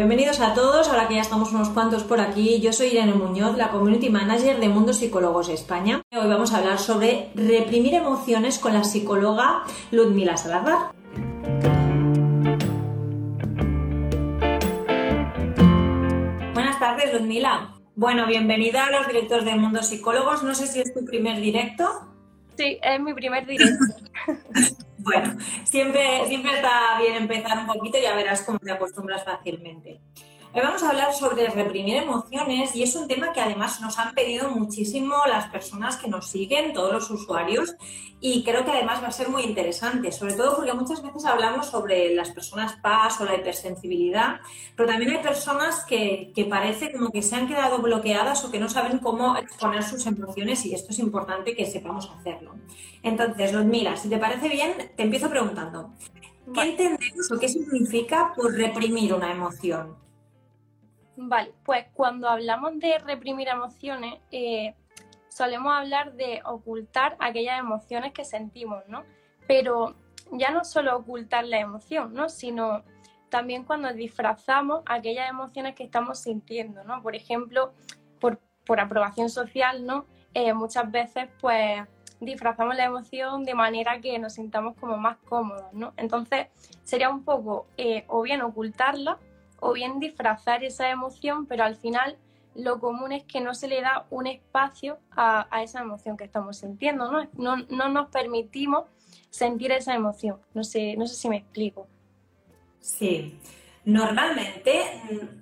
Bienvenidos a todos, ahora que ya estamos unos cuantos por aquí, yo soy Irene Muñoz, la Community Manager de Mundo Psicólogos España. Hoy vamos a hablar sobre reprimir emociones con la psicóloga Ludmila Salazar. Buenas tardes, Ludmila. Bueno, bienvenida a los directos de Mundo Psicólogos. No sé si es tu primer directo. Sí, es mi primer directo. Bueno, siempre, siempre está bien empezar un poquito y ya verás cómo te acostumbras fácilmente. Hoy vamos a hablar sobre reprimir emociones y es un tema que además nos han pedido muchísimo las personas que nos siguen, todos los usuarios, y creo que además va a ser muy interesante, sobre todo porque muchas veces hablamos sobre las personas PAS o la hipersensibilidad, pero también hay personas que, que parece como que se han quedado bloqueadas o que no saben cómo exponer sus emociones y esto es importante que sepamos hacerlo. Entonces, mira, si te parece bien, te empiezo preguntando, ¿qué entendemos o qué significa por reprimir una emoción? Vale, pues cuando hablamos de reprimir emociones, eh, solemos hablar de ocultar aquellas emociones que sentimos, ¿no? Pero ya no solo ocultar la emoción, ¿no? Sino también cuando disfrazamos aquellas emociones que estamos sintiendo, ¿no? Por ejemplo, por, aprobación social, ¿no? Eh, muchas veces, pues, disfrazamos la emoción de manera que nos sintamos como más cómodos, ¿no? Entonces, sería un poco eh, o bien ocultarla o bien disfrazar esa emoción, pero al final lo común es que no se le da un espacio a, esa emoción que estamos sintiendo, ¿no? ¿no? No, nos permitimos sentir esa emoción. No sé, no sé si me explico. Sí. Normalmente,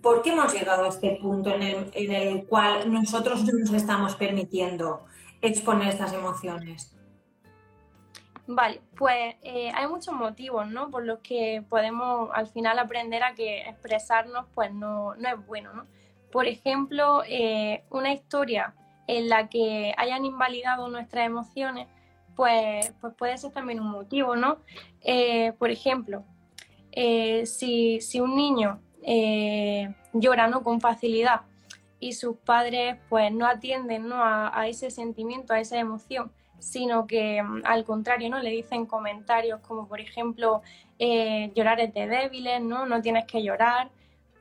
¿por qué hemos llegado a este punto en el, en el cual nosotros nos estamos permitiendo exponer estas emociones? Vale, pues eh, hay muchos motivos, ¿no? Por los que podemos al final aprender a que expresarnos pues no, no es bueno, ¿no? Por ejemplo, eh, una historia en la que hayan invalidado nuestras emociones, pues, pues puede ser también un motivo, ¿no? Eh, por ejemplo, si, si, un niño llora ¿no? con facilidad y sus padres pues no atienden ¿no? A, a ese sentimiento, a esa emoción, sino que mm, al contrario, ¿no? Le dicen comentarios como, por ejemplo, eh, llorar es de débiles, ¿no? No tienes que llorar.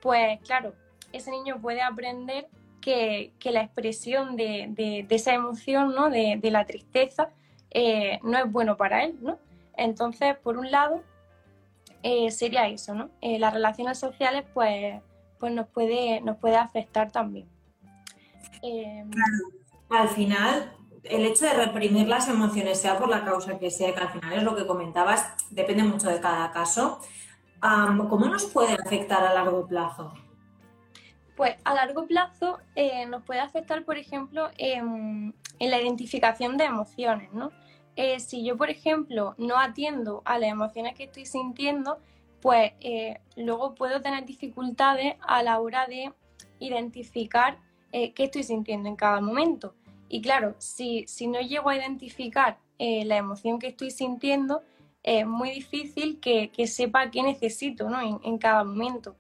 Pues claro, ese niño puede aprender que, la expresión de, esa emoción, ¿no? De, la tristeza, eh, no es bueno para él, ¿no? Entonces, por un lado, eh, sería eso, ¿no? las relaciones sociales, pues, pues nos, puede, nos puede afectar también. Al final, el hecho de reprimir las emociones, sea por la causa que sea, que al final es lo que comentabas, depende mucho de cada caso, ¿cómo nos puede afectar a largo plazo? Pues a largo plazo eh, nos puede afectar, por ejemplo, en, la identificación de emociones, ¿no? Eh, si yo, por ejemplo, no atiendo a las emociones que estoy sintiendo, pues eh, luego puedo tener dificultades a la hora de identificar qué estoy sintiendo en cada momento. Y claro, si, no llego a identificar eh, la emoción que estoy sintiendo, es muy difícil que, sepa qué necesito en, cada momento.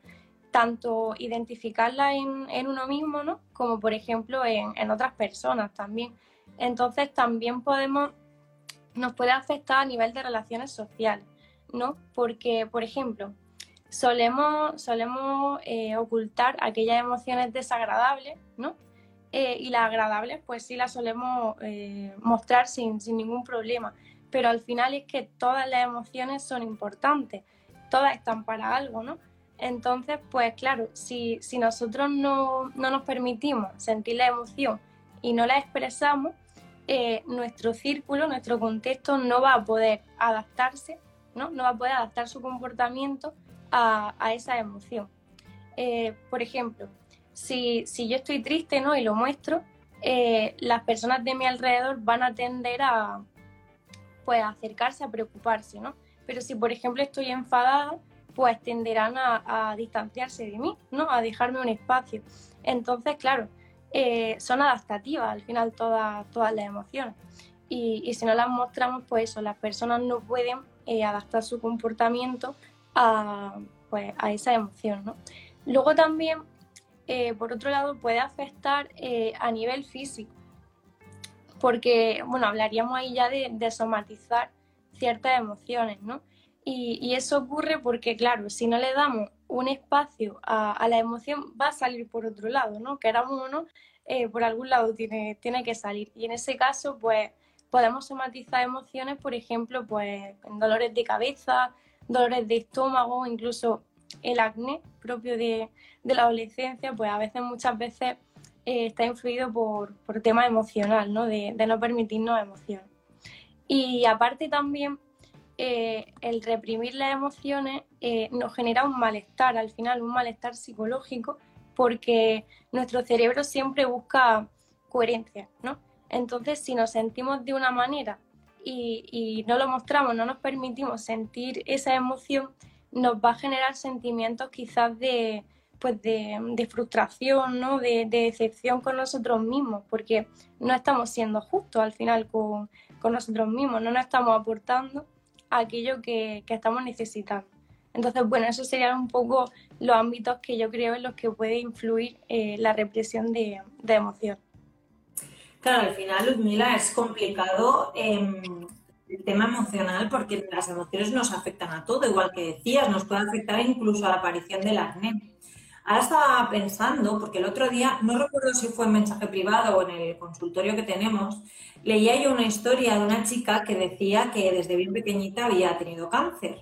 Tanto identificarla en, uno mismo, ¿no? como por ejemplo en, otras personas también. Entonces también podemos, nos puede afectar a nivel de relaciones sociales, ¿no? Porque, por ejemplo, solemos, solemos eh, ocultar aquellas emociones desagradables, ¿no? Eh, y las agradables pues sí las solemos eh, mostrar sin, ningún problema, pero al final es que todas las emociones son importantes, todas están para algo, ¿no? Entonces, pues claro, si, nosotros no, nos permitimos sentir la emoción y no la expresamos, eh, nuestro círculo, nuestro contexto no va a poder adaptarse, ¿no? No va a poder adaptar su comportamiento a, a esa emoción. por ejemplo, si, yo estoy triste ¿no? y lo muestro, eh, las personas de mi alrededor van a tender a pues, acercarse, a preocuparse, ¿no? Pero si, por ejemplo, estoy enfadada, pues tenderán a, distanciarse de mí, ¿no? A dejarme un espacio. Entonces, claro, eh, son adaptativas al final todas, todas las emociones. y, si no las mostramos, pues eso, las personas no pueden eh, adaptar su comportamiento a, pues, a esa emoción. ¿no? Luego también, eh, por otro lado, puede afectar eh, a nivel físico, porque, bueno, hablaríamos ahí ya de, somatizar ciertas emociones, ¿no? Y, eso ocurre porque, claro, si no le damos un espacio a, la emoción, va a salir por otro lado, ¿no? Que era uno, por algún lado tiene, tiene que salir. Y en ese caso, pues podemos somatizar emociones, por ejemplo, pues en dolores de cabeza, dolores de estómago, incluso el acné propio de, la adolescencia, pues a veces, muchas veces eh, está influido por, por tema emocional, ¿no? De, no permitirnos emoción. Y aparte también eh, el reprimir las emociones eh, nos genera un malestar, al final un malestar psicológico, porque nuestro cerebro siempre busca coherencia, ¿no? Entonces, si nos sentimos de una manera y, no lo mostramos, no nos permitimos sentir esa emoción, nos va a generar sentimientos quizás de, pues de, frustración, ¿no? de, decepción con nosotros mismos, porque no estamos siendo justos al final con, nosotros mismos, no nos estamos aportando aquello que, estamos necesitando. Entonces, bueno, esos serían un poco los ámbitos que yo creo en los que puede influir eh, la represión de, de emoción. Claro, al final, Ludmila, es complicado em, el tema emocional porque las emociones nos afectan a todo, igual que decías, nos puede afectar incluso a la aparición del acné. Ahora estaba pensando, porque el otro día, no recuerdo si fue en mensaje privado o en el consultorio que tenemos, leía yo una historia de una chica que decía que desde bien pequeñita había tenido cáncer.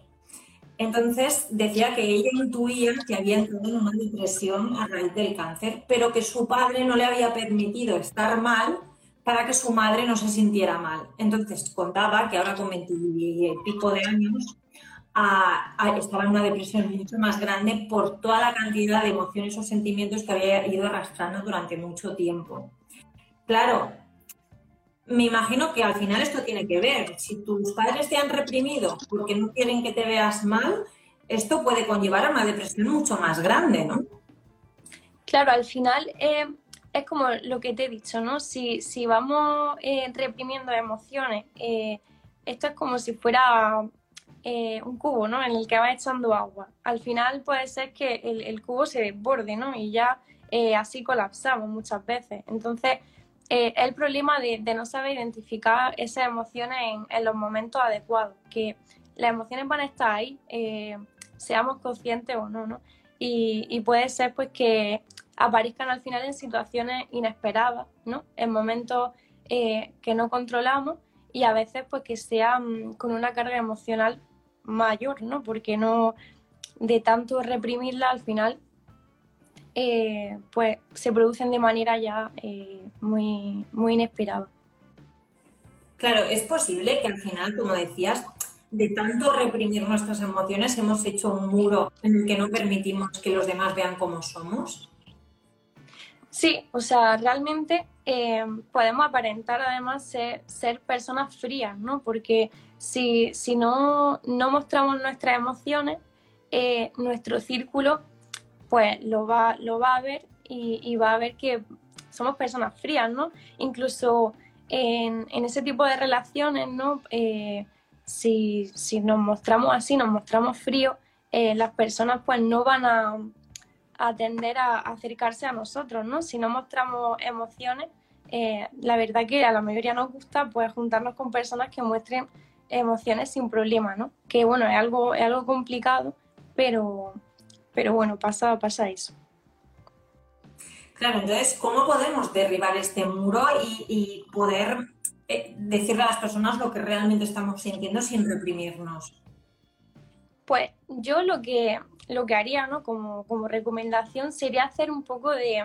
Entonces decía que ella intuía que había entrado en una depresión a raíz del cáncer, pero que su padre no le había permitido estar mal para que su madre no se sintiera mal. Entonces contaba que ahora con pico de años estaba en una depresión mucho más grande por toda la cantidad de emociones o sentimientos que había ido arrastrando durante mucho tiempo. Claro, me imagino que al final esto tiene que ver. Si tus padres te han reprimido porque no quieren que te veas mal, esto puede conllevar a una depresión mucho más grande, ¿no? Claro, al final eh, es como lo que te he dicho, ¿no? Si, si vamos eh, reprimiendo emociones, eh, esto es como si fuera un cubo, ¿no? En el que vas echando agua. Al final puede ser que el, cubo se desborde, ¿no? Y ya así colapsamos muchas veces. Entonces, eh, el problema de, no saber identificar esas emociones en, los momentos adecuados, que las emociones van a estar ahí, eh, seamos conscientes o no, ¿no? Y, puede ser pues que aparezcan al final en situaciones inesperadas, ¿no? En momentos eh, que no controlamos y a veces pues que sean con una carga emocional mayor, ¿no? Porque no de tanto reprimirla al final eh, pues se producen de manera ya eh, muy, muy inesperada. Claro, es posible que al final, como decías, de tanto reprimir nuestras emociones hemos hecho un muro en el que no permitimos que los demás vean cómo somos. Sí, o sea, realmente eh, podemos aparentar además ser, ser, personas frías, ¿no? Porque si, si no, no mostramos nuestras emociones, nuestro círculo pues lo va, lo va a ver y, va a ver que somos personas frías, ¿no? Incluso en, ese tipo de relaciones, ¿no? Eh, si, nos mostramos así, nos mostramos fríos, eh, las personas pues no van a, a, tender a acercarse a nosotros, ¿no? Si no mostramos emociones, eh, la verdad que a la mayoría nos gusta pues juntarnos con personas que muestren emociones sin problema, ¿no? Que bueno, es algo, es algo complicado, pero, pero bueno, pasa, pasa eso. Claro, entonces, ¿cómo podemos derribar este muro y, poder eh, decirle a las personas lo que realmente estamos sintiendo sin reprimirnos? Pues yo lo que, lo que haría, ¿no? Como, recomendación sería hacer un poco de,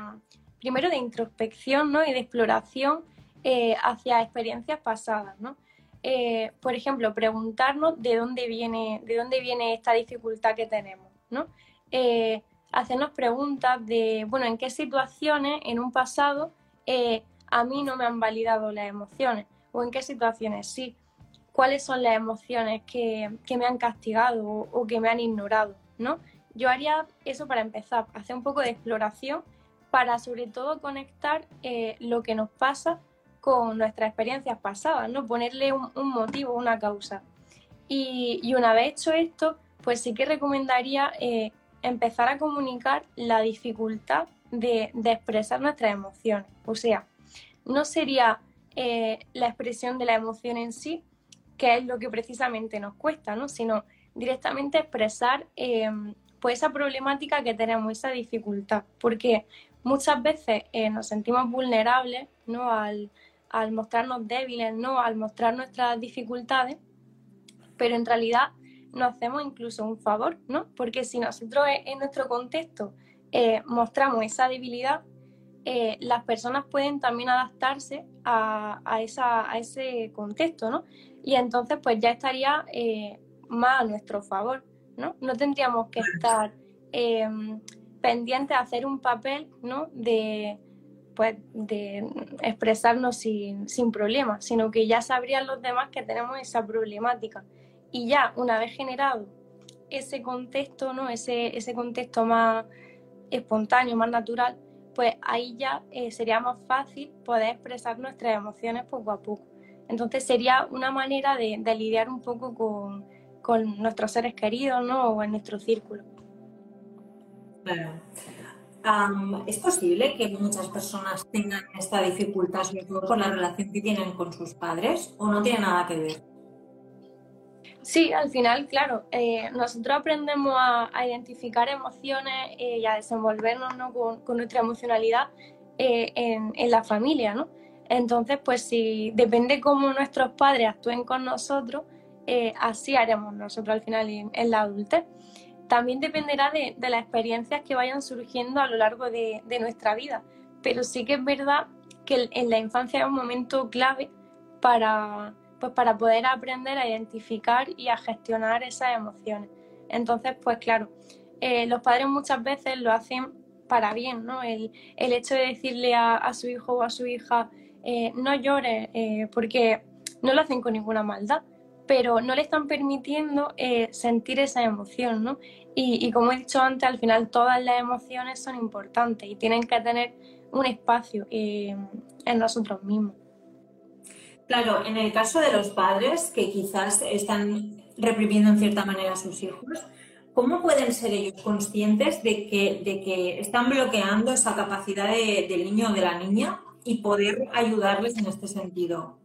primero de introspección, ¿no? Y de exploración eh, hacia experiencias pasadas, ¿no? Eh, por ejemplo, preguntarnos de dónde viene, de dónde viene esta dificultad que tenemos, ¿no? eh, hacernos preguntas de, bueno, en qué situaciones en un pasado eh, a mí no me han validado las emociones o en qué situaciones sí, cuáles son las emociones que, me han castigado o, que me han ignorado, ¿no? Yo haría eso para empezar, hacer un poco de exploración para sobre todo conectar lo que nos pasa con nuestras experiencias pasadas, ¿no? Ponerle un, motivo, una causa. Y, una vez hecho esto, pues sí que recomendaría eh, empezar a comunicar la dificultad de, expresar nuestras emociones. O sea, no sería eh, la expresión de la emoción en sí, que es lo que precisamente nos cuesta, ¿no? Sino directamente expresar em, pues esa problemática que tenemos, esa dificultad. Porque muchas veces eh, nos sentimos vulnerables ¿no? al, al mostrarnos débiles, ¿no? Al mostrar nuestras dificultades, pero en realidad nos hacemos incluso un favor, ¿no? Porque si nosotros en nuestro contexto eh, mostramos esa debilidad, eh, las personas pueden también adaptarse a, esa, a, ese contexto, ¿no? Y entonces pues ya estaría eh, más a nuestro favor, ¿no? No tendríamos que estar pendientes a hacer un papel, ¿no? De, pues, de expresarnos sin, sin problemas, sino que ya sabrían los demás que tenemos esa problemática. Y ya una vez generado ese contexto, ¿no? ese, ese contexto más espontáneo, más natural, pues ahí ya eh, sería más fácil poder expresar nuestras emociones poco a poco. Entonces sería una manera de, de lidiar un poco con, con, nuestros seres queridos ¿no? o en nuestro círculo. Claro. ¿Es posible que muchas personas tengan esta dificultad, sobre todo por la relación que tienen con sus padres, o no tiene nada que ver? Sí, al final, claro, eh, nosotros aprendemos a, identificar emociones eh, y a desenvolvernos con, nuestra emocionalidad eh, en, la familia, ¿no? Entonces, pues si depende cómo nuestros padres actúen con nosotros, así haremos nosotros al final en, la adultez también dependerá de, las experiencias que vayan surgiendo a lo largo de, nuestra vida. Pero sí que es verdad que en la infancia es un momento clave para, pues para poder aprender a identificar y a gestionar esas emociones. Entonces, pues claro, eh, los padres muchas veces lo hacen para bien, ¿no? El, hecho de decirle a, su hijo o a su hija, eh, no llores, eh, porque no lo hacen con ninguna maldad, pero no le están permitiendo sentir esa emoción, ¿no? Y, como he dicho antes, al final todas las emociones son importantes y tienen que tener un espacio eh, en nosotros mismos. Claro, en el caso de los padres que quizás están reprimiendo en cierta manera a sus hijos, ¿cómo pueden ser ellos conscientes de que, de que están bloqueando esa capacidad del niño o de la niña y poder ayudarles en este sentido?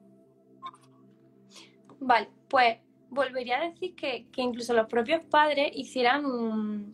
Vale, pues volvería a decir que, incluso los propios padres hicieran un,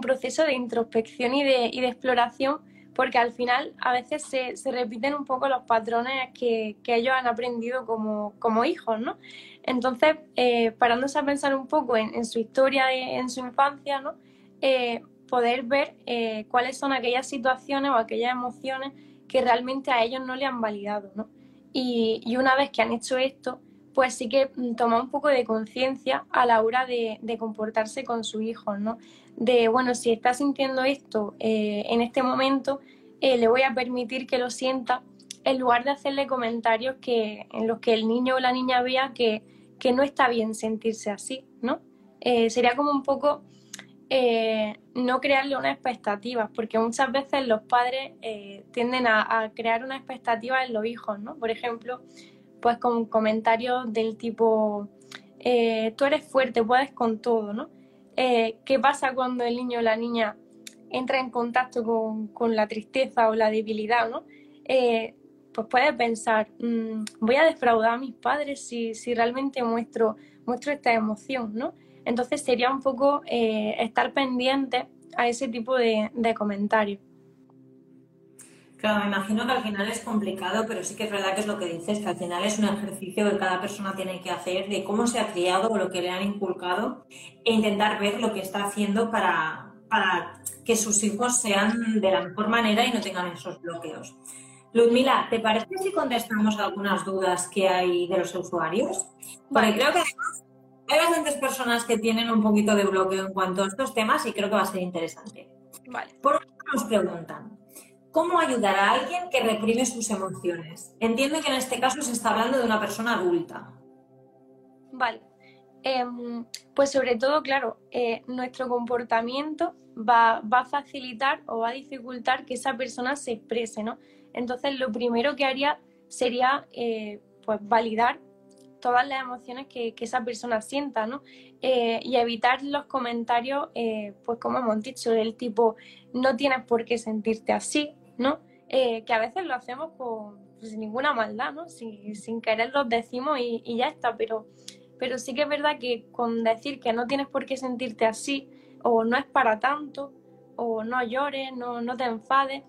proceso de introspección y de, exploración, porque al final a veces se, repiten un poco los patrones que, ellos han aprendido como, hijos, ¿no? Entonces, eh, parándose a pensar un poco en, su historia, en su infancia, ¿no? Eh, poder ver eh, cuáles son aquellas situaciones o aquellas emociones que realmente a ellos no le han validado, ¿no? y una vez que han hecho esto, pues sí que mm, toma un poco de conciencia a la hora de, comportarse con su hijo, ¿no? De, bueno, si está sintiendo esto eh, en este momento, eh, le voy a permitir que lo sienta, en lugar de hacerle comentarios que, en los que el niño o la niña vea que, no está bien sentirse así, ¿no? Eh, sería como un poco no crearle una expectativa, porque muchas veces los padres tienden a, a, crear una expectativa en los hijos, ¿no? Por ejemplo, pues con comentarios del tipo, eh, tú eres fuerte, puedes con todo, ¿no? Eh, ¿Qué pasa cuando el niño o la niña entra en contacto con, la tristeza o la debilidad, ¿no? Eh, pues puede pensar, mm, voy a defraudar a mis padres si, realmente muestro, muestro esta emoción, ¿no? Entonces sería un poco estar pendiente a ese tipo de comentarios. Claro, me imagino que al final es complicado, pero sí que es verdad que es lo que dices, que al final es un ejercicio que cada persona tiene que hacer de cómo se ha criado o lo que le han inculcado e intentar ver lo que está haciendo para, para que sus hijos sean de la mejor manera y no tengan esos bloqueos. Ludmila, ¿te parece si contestamos algunas dudas que hay de los usuarios? Porque creo que hay bastantes personas que tienen un poquito de bloqueo en cuanto a estos temas y creo que va a ser interesante. Vale. Por último, nos preguntan, ¿Cómo ayudar a alguien que reprime sus emociones? Entiendo que en este caso se está hablando de una persona adulta. Vale. Em, pues sobre todo, claro, eh, nuestro comportamiento va, a facilitar o va a dificultar que esa persona se exprese, ¿no? Entonces, lo primero que haría sería pues validar todas las emociones que, esa persona sienta, ¿no? Eh, y evitar los comentarios, eh, pues como hemos dicho, del tipo, no tienes por qué sentirte así, ¿no? Eh, que a veces lo hacemos con, pues, sin ninguna maldad, ¿no? sin querer los decimos y, ya está, pero, pero sí que es verdad que con decir que no tienes por qué sentirte así, o no es para tanto, o no llores, no, no te enfades,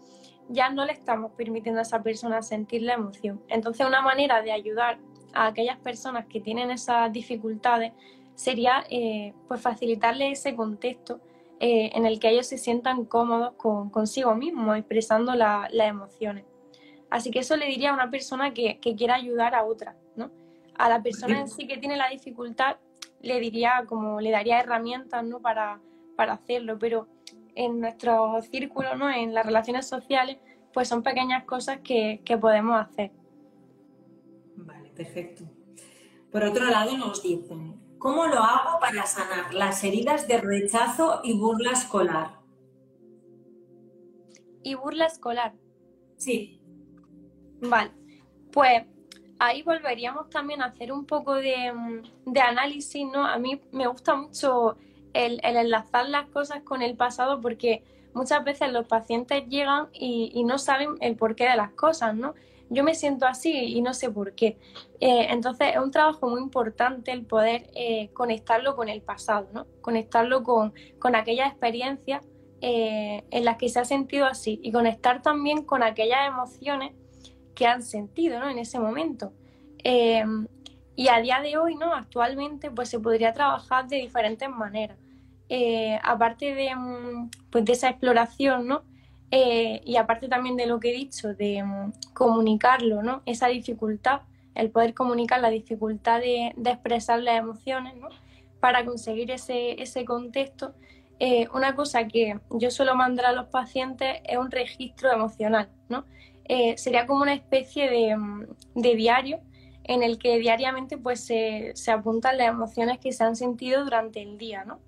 ya no le estamos permitiendo a esa persona sentir la emoción. Entonces, una manera de ayudar a aquellas personas que tienen esas dificultades sería eh, pues facilitarle ese contexto eh, en el que ellos se sientan cómodos con, consigo mismos, expresando las emociones. Así que eso le diría a una persona que, quiera ayudar a otra, ¿no? A la persona en sí que tiene la dificultad, le diría como, le daría herramientas, ¿no? Para, para hacerlo, pero en nuestro círculo, ¿no? En las relaciones sociales, pues son pequeñas cosas que, que podemos hacer perfecto. Por otro lado, nos dicen, ¿cómo lo hago para sanar las heridas de rechazo y burla escolar? ¿Y burla escolar? Sí. Vale, pues ahí volveríamos también a hacer un poco de, análisis, ¿no? A mí me gusta mucho el, enlazar las cosas con el pasado porque muchas veces los pacientes llegan y, y no saben el porqué de las cosas, ¿no? Yo me siento así y no sé por qué. Eh, entonces es un trabajo muy importante el poder eh, conectarlo con el pasado, ¿no? conectarlo con, con aquellas experiencias eh, en las que se ha sentido así y conectar también con aquellas emociones que han sentido ¿no? en ese momento. y a día de hoy, ¿no? actualmente, pues se podría trabajar de diferentes maneras. aparte de, mm, pues, de esa exploración, ¿no? Eh, y aparte también de lo que he dicho, de mm, comunicarlo, ¿no? Esa dificultad, el poder comunicar la dificultad de, expresar las emociones, ¿no? Para conseguir ese, ese contexto. Eh, una cosa que yo suelo mandar a los pacientes es un registro emocional, ¿no? Eh, sería como una especie de, mm, de, diario en el que diariamente pues, se, se, apuntan las emociones que se han sentido durante el día, ¿no?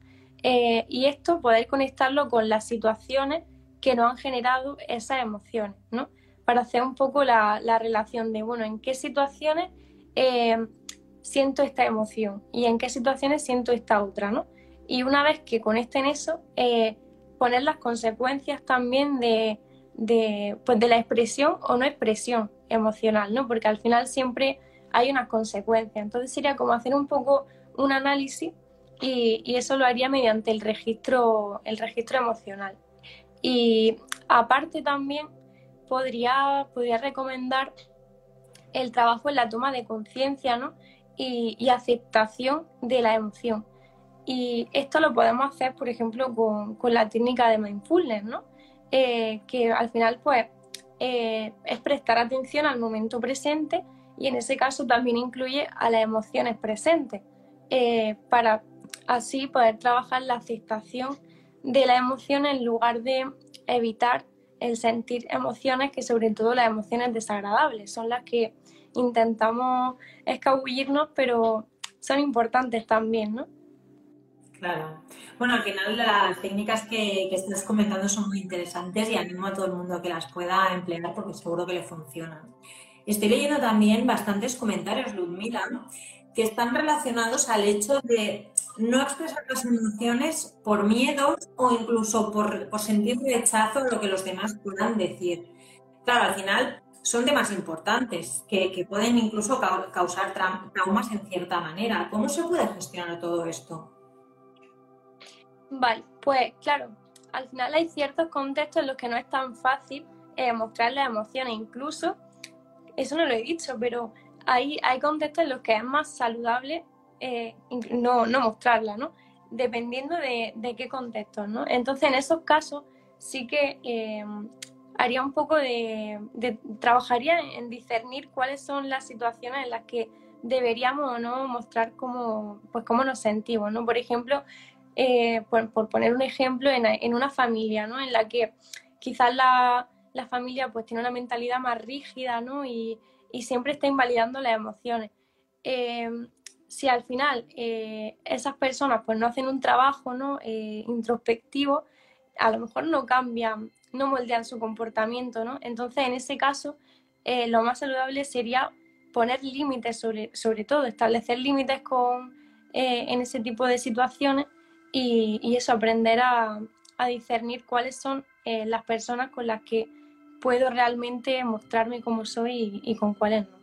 y esto poder conectarlo con las situaciones que nos han generado esas emociones, ¿no? Para hacer un poco la, relación de, bueno, en qué situaciones eh, siento esta emoción y en qué situaciones siento esta otra, ¿no? Y una vez que conecten eso, eh, poner las consecuencias también de, pues de la expresión o no expresión emocional, ¿no? Porque al final siempre hay unas consecuencias. Entonces sería como hacer un poco un análisis y, y, eso lo haría mediante el registro, el registro emocional. Y aparte también podría, podría recomendar el trabajo en la toma de conciencia ¿no? y, aceptación de la emoción. Y esto lo podemos hacer, por ejemplo, con, la técnica de mindfulness, ¿no? Eh, que al final pues, eh, es prestar atención al momento presente y en ese caso también incluye a las emociones presentes, eh, para así poder trabajar la aceptación de la emoción en lugar de evitar el sentir emociones que sobre todo las emociones desagradables son las que intentamos escabullirnos pero son importantes también, ¿no? Claro. Bueno, al final las técnicas que, que, estás comentando son muy interesantes y animo a todo el mundo a que las pueda emplear porque seguro que le funcionan. Estoy leyendo también bastantes comentarios, Ludmila, que están relacionados al hecho de no expresar las emociones por miedo o incluso por, sentir rechazo a lo que los demás puedan decir. Claro, al final son temas importantes que, pueden incluso causar traumas en cierta manera. ¿Cómo se puede gestionar todo esto? Vale, pues claro, al final hay ciertos contextos en los que no es tan fácil eh, mostrar las emociones, incluso, eso no lo he dicho, pero hay, hay contextos en los que es más saludable eh, no, no mostrarla, ¿no? Dependiendo de, qué contexto, ¿no? Entonces, en esos casos sí que eh, haría un poco de, trabajaría en discernir cuáles son las situaciones en las que deberíamos o no mostrar cómo, pues cómo nos sentimos, ¿no? Por ejemplo, eh, por, poner un ejemplo, en, una familia, ¿no? En la que quizás la, familia pues tiene una mentalidad más rígida, ¿no? Y, siempre está invalidando las emociones si al final eh, esas personas pues no hacen un trabajo ¿no? Eh, introspectivo, a lo mejor no cambian, no moldean su comportamiento, ¿no? Entonces, en ese caso, eh, lo más saludable sería poner límites sobre, sobre todo, establecer límites con, en ese tipo de situaciones y, eso, aprender a, discernir cuáles son las personas con las que puedo realmente mostrarme como soy y, con cuáles no.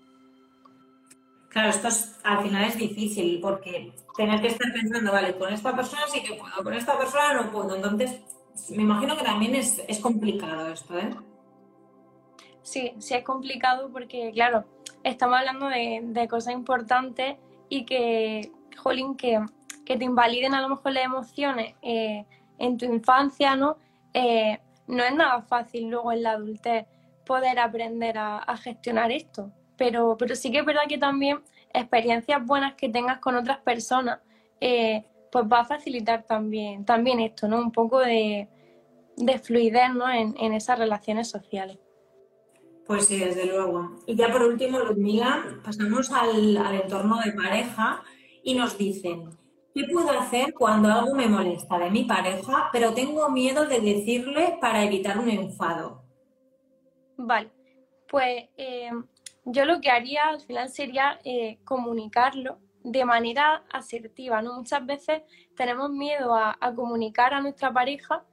Claro, esto al final es difícil porque tener que estar pensando, vale, con esta persona sí que puedo, con esta persona no puedo. Entonces, me imagino que también es, es complicado esto, ¿eh? Sí, sí es complicado porque, claro, estamos hablando de, cosas importantes y que, jolín, que, que, te invaliden a lo mejor las emociones eh, en tu infancia, ¿no? Eh, no es nada fácil luego en la adultez poder aprender a, gestionar esto. Pero, pero sí que es verdad que también experiencias buenas que tengas con otras personas, eh, pues va a facilitar también, también esto, ¿no? Un poco de, fluidez ¿no? en, en esas relaciones sociales. Pues sí, desde luego. Y ya por último, Ludmila, pasamos al, entorno de pareja y nos dicen, ¿qué puedo hacer cuando algo me molesta de mi pareja, pero tengo miedo de decirle para evitar un enfado? Vale, pues eh, yo lo que haría al final sería eh, comunicarlo de manera asertiva, ¿no? Muchas veces tenemos miedo a, comunicar a nuestra pareja,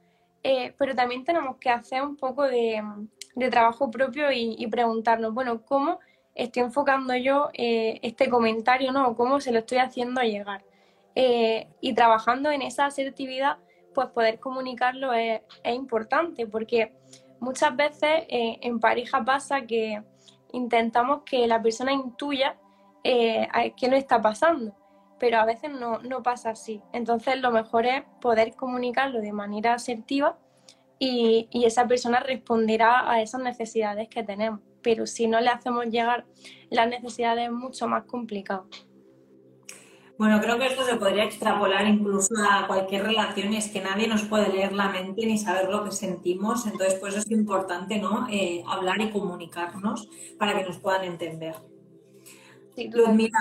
eh, pero también tenemos que hacer un poco de de trabajo propio y, preguntarnos, bueno, ¿cómo estoy enfocando yo eh, este comentario, ¿no? Cómo se lo estoy haciendo llegar. Y trabajando en esa asertividad, pues poder comunicarlo es, importante, porque muchas veces en pareja pasa que intentamos que la persona intuya qué no está pasando, pero a veces no, no pasa así. Entonces lo mejor es poder comunicarlo de manera asertiva y, esa persona responderá a esas necesidades que tenemos. Pero si no le hacemos llegar las necesidades es mucho más complicado. Bueno, creo que esto se podría extrapolar incluso a cualquier relación y es que nadie nos puede leer la mente ni saber lo que sentimos, entonces pues es importante ¿no? Eh, hablar y comunicarnos para que nos puedan entender. Sí, Ludmila,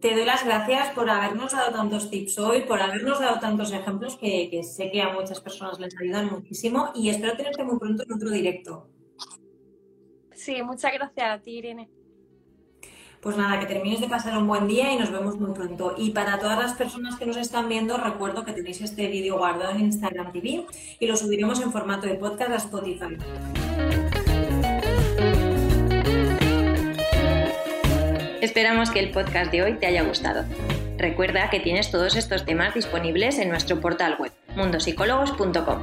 te doy las gracias por habernos dado tantos tips hoy, por habernos dado tantos ejemplos que, sé que a muchas personas les ayudan muchísimo y espero tenerte muy pronto en otro directo. Sí, muchas gracias a ti, Irene. Pues nada, que termines de pasar un buen día y nos vemos muy pronto. Y para todas las personas que nos están viendo, recuerdo que tenéis este vídeo guardado en Instagram TV y lo subiremos en formato de podcast a Spotify. Esperamos que el podcast de hoy te haya gustado. Recuerda que tienes todos estos temas disponibles en nuestro portal web, mundosicólogos.com.